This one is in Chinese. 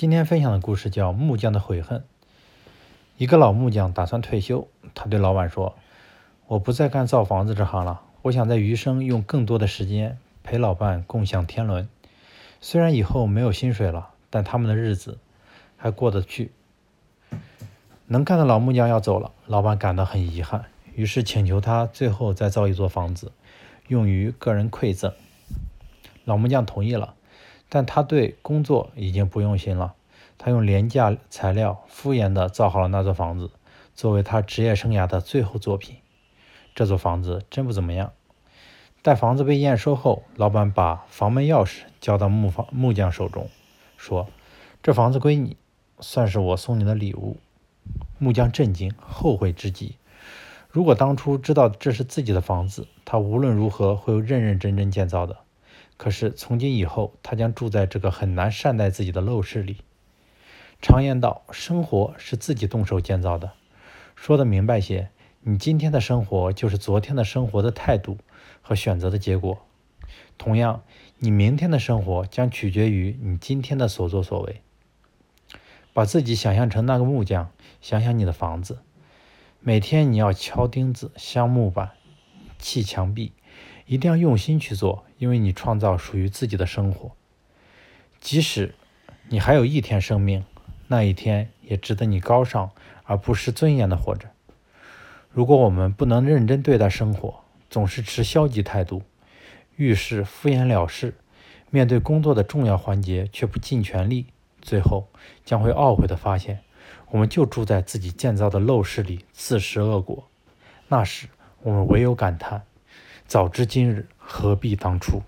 今天分享的故事叫《木匠的悔恨》。一个老木匠打算退休，他对老板说：“我不再干造房子这行了，我想在余生用更多的时间陪老伴共享天伦。虽然以后没有薪水了，但他们的日子还过得去。”能干的老木匠要走了，老板感到很遗憾，于是请求他最后再造一座房子，用于个人馈赠。老木匠同意了。但他对工作已经不用心了。他用廉价材料敷衍地造好了那座房子，作为他职业生涯的最后作品。这座房子真不怎么样。待房子被验收后，老板把房门钥匙交到木房木匠手中，说：“这房子归你，算是我送你的礼物。”木匠震惊，后悔之极。如果当初知道这是自己的房子，他无论如何会认认真真建造的。可是从今以后，他将住在这个很难善待自己的陋室里。常言道，生活是自己动手建造的。说的明白些，你今天的生活就是昨天的生活的态度和选择的结果。同样，你明天的生活将取决于你今天的所作所为。把自己想象成那个木匠，想想你的房子。每天你要敲钉子、镶木板、砌墙壁。一定要用心去做，因为你创造属于自己的生活。即使你还有一天生命，那一天也值得你高尚而不失尊严的活着。如果我们不能认真对待生活，总是持消极态度，遇事敷衍了事，面对工作的重要环节却不尽全力，最后将会懊悔的发现，我们就住在自己建造的陋室里，自食恶果。那时，我们唯有感叹。早知今日，何必当初？